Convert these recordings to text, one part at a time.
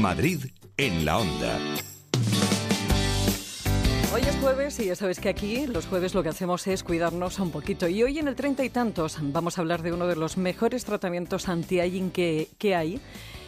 Madrid en la onda. Hoy es jueves y ya sabes que aquí los jueves lo que hacemos es cuidarnos un poquito. Y hoy en el treinta y tantos vamos a hablar de uno de los mejores tratamientos anti-aging que, que hay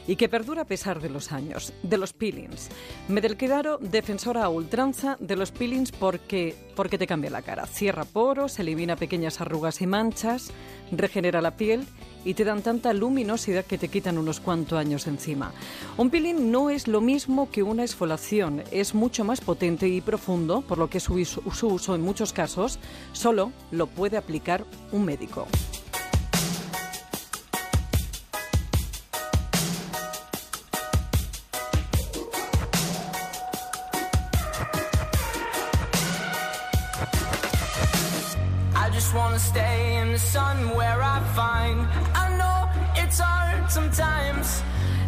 y que perdura a pesar de los años, de los peelings. Me del quedaro defensora a ultranza de los peelings porque, porque te cambia la cara. Cierra poros, elimina pequeñas arrugas y manchas, regenera la piel y te dan tanta luminosidad que te quitan unos cuantos años encima. Un peeling no es lo mismo que una esfolación, es mucho más potente y profundo, por lo que su, su uso en muchos casos solo lo puede aplicar un médico.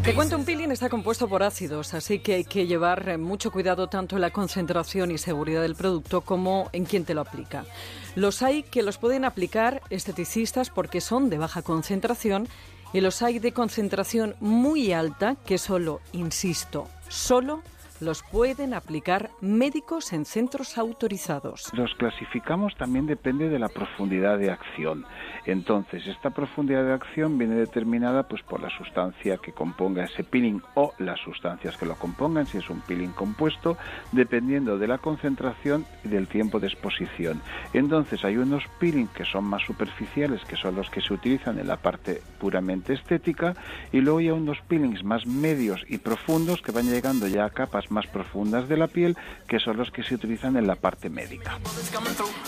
Te cuento, un peeling está compuesto por ácidos, así que hay que llevar eh, mucho cuidado tanto en la concentración y seguridad del producto como en quien te lo aplica. Los hay que los pueden aplicar esteticistas porque son de baja concentración y los hay de concentración muy alta que solo, insisto, solo los pueden aplicar médicos en centros autorizados. Los clasificamos también depende de la profundidad de acción. Entonces, esta profundidad de acción viene determinada pues por la sustancia que componga ese peeling o las sustancias que lo compongan, si es un peeling compuesto, dependiendo de la concentración y del tiempo de exposición. Entonces, hay unos peeling que son más superficiales, que son los que se utilizan en la parte puramente estética, y luego hay unos peelings más medios y profundos que van llegando ya a capas más profundas de la piel, que son los que se utilizan en la parte médica.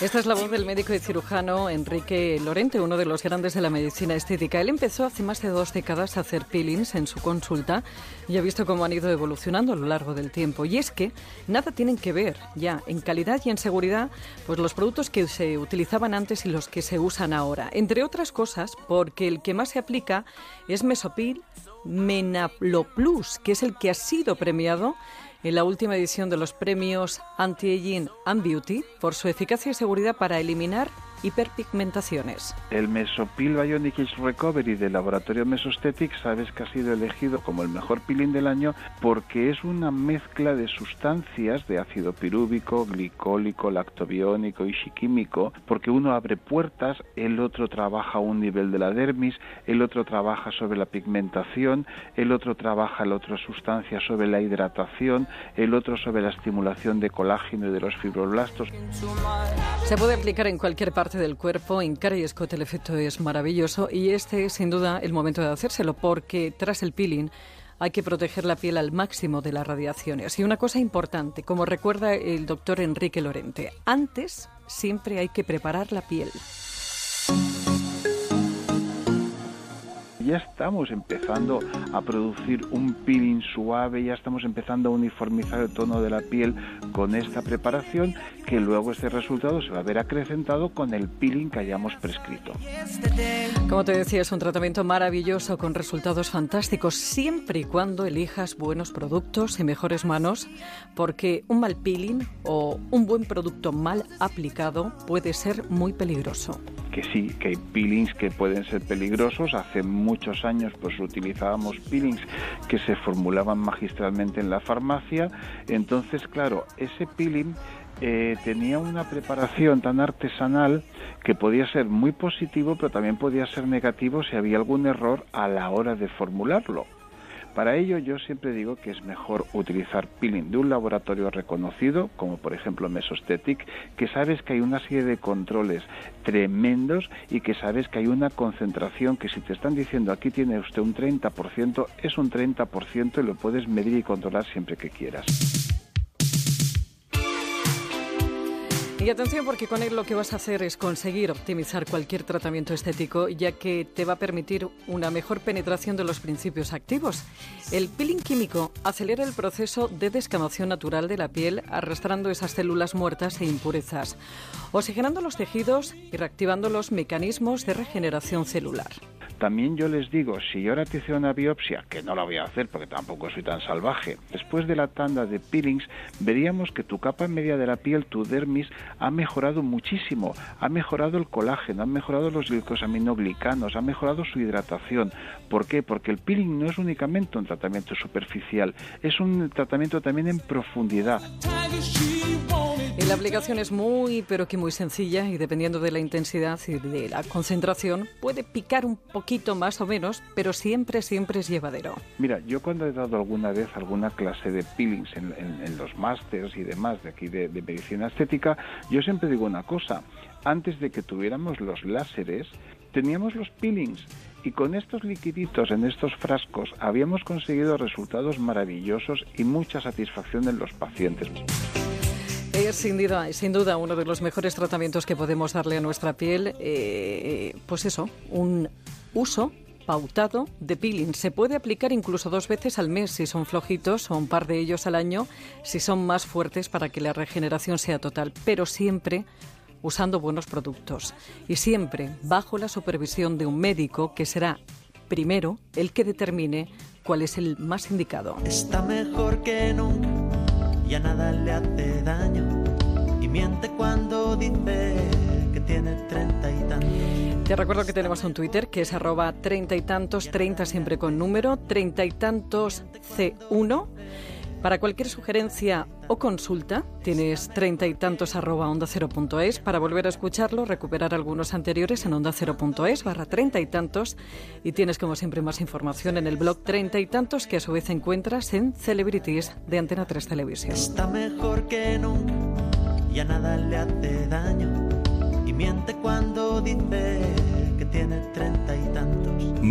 Esta es la voz del médico y cirujano Enrique Lorente, uno de los grandes de la medicina estética. Él empezó hace más de dos décadas a hacer peelings en su consulta y ha visto cómo han ido evolucionando a lo largo del tiempo. Y es que nada tienen que ver ya en calidad y en seguridad pues los productos que se utilizaban antes y los que se usan ahora. Entre otras cosas, porque el que más se aplica es Mesopil Menaplo Plus, que es el que ha sido premiado en la última edición de los premios Anti-Aging and Beauty por su eficacia y seguridad para eliminar hiperpigmentaciones. El Mesopil Bionic Recovery del laboratorio Mesostatic sabes que ha sido elegido como el mejor peeling del año porque es una mezcla de sustancias de ácido pirúvico, glicólico, lactobiónico y chiquímico, porque uno abre puertas, el otro trabaja a un nivel de la dermis, el otro trabaja sobre la pigmentación, el otro trabaja la otra sustancia sobre la hidratación, el otro sobre la estimulación de colágeno y de los fibroblastos. Se puede aplicar en cualquier parte del cuerpo. En cara y escote el efecto es maravilloso y este es sin duda el momento de hacérselo porque tras el peeling hay que proteger la piel al máximo de las radiaciones. Y una cosa importante, como recuerda el doctor Enrique Lorente, antes siempre hay que preparar la piel. ya estamos empezando a producir un peeling suave, ya estamos empezando a uniformizar el tono de la piel con esta preparación, que luego este resultado se va a ver acrecentado con el peeling que hayamos prescrito. Como te decía, es un tratamiento maravilloso con resultados fantásticos, siempre y cuando elijas buenos productos y mejores manos, porque un mal peeling o un buen producto mal aplicado puede ser muy peligroso que sí, que hay peelings que pueden ser peligrosos. Hace muchos años pues utilizábamos peelings que se formulaban magistralmente en la farmacia. Entonces, claro, ese peeling eh, tenía una preparación tan artesanal que podía ser muy positivo, pero también podía ser negativo si había algún error a la hora de formularlo. Para ello yo siempre digo que es mejor utilizar peeling de un laboratorio reconocido, como por ejemplo Mesostetic, que sabes que hay una serie de controles tremendos y que sabes que hay una concentración que si te están diciendo aquí tiene usted un 30%, es un 30% y lo puedes medir y controlar siempre que quieras. Y atención porque con él lo que vas a hacer es conseguir optimizar cualquier tratamiento estético ya que te va a permitir una mejor penetración de los principios activos. El peeling químico acelera el proceso de descamación natural de la piel arrastrando esas células muertas e impurezas, oxigenando los tejidos y reactivando los mecanismos de regeneración celular. También yo les digo, si yo ahora te hice una biopsia, que no la voy a hacer porque tampoco soy tan salvaje, después de la tanda de peelings veríamos que tu capa media de la piel, tu dermis, ha mejorado muchísimo, ha mejorado el colágeno, han mejorado los glicosaminoglicanos, ha mejorado su hidratación. ¿Por qué? Porque el peeling no es únicamente un tratamiento superficial, es un tratamiento también en profundidad. La aplicación es muy, pero que muy sencilla y dependiendo de la intensidad y de la concentración, puede picar un poquito más o menos, pero siempre, siempre es llevadero. Mira, yo cuando he dado alguna vez alguna clase de peelings en, los másters y demás de aquí de, de medicina estética, yo siempre digo una cosa, antes de que tuviéramos los láseres, teníamos los peelings y con estos liquiditos en estos frascos habíamos conseguido resultados maravillosos y mucha satisfacción en los pacientes. Sin duda, uno de los mejores tratamientos que podemos darle a nuestra piel. Eh, pues eso, un uso pautado de peeling. Se puede aplicar incluso dos veces al mes si son flojitos o un par de ellos al año si son más fuertes para que la regeneración sea total, pero siempre usando buenos productos y siempre bajo la supervisión de un médico que será primero el que determine cuál es el más indicado. Está mejor que nunca, ya nada le hace daño dice que tiene treinta y tantos. Te recuerdo que tenemos un Twitter que es arroba treinta y tantos, treinta siempre con número, treinta y tantos C1 para cualquier sugerencia o consulta, tienes treinta y tantos arroba onda cero punto es. Para volver a escucharlo, recuperar algunos anteriores en onda cero punto es barra treinta y tantos. Y tienes, como siempre, más información en el blog treinta y tantos que a su vez encuentras en Celebrities de Antena 3 Televisión. Está mejor que nunca, ya nada le hace daño. Y miente cuando dice que tiene treinta y tantos.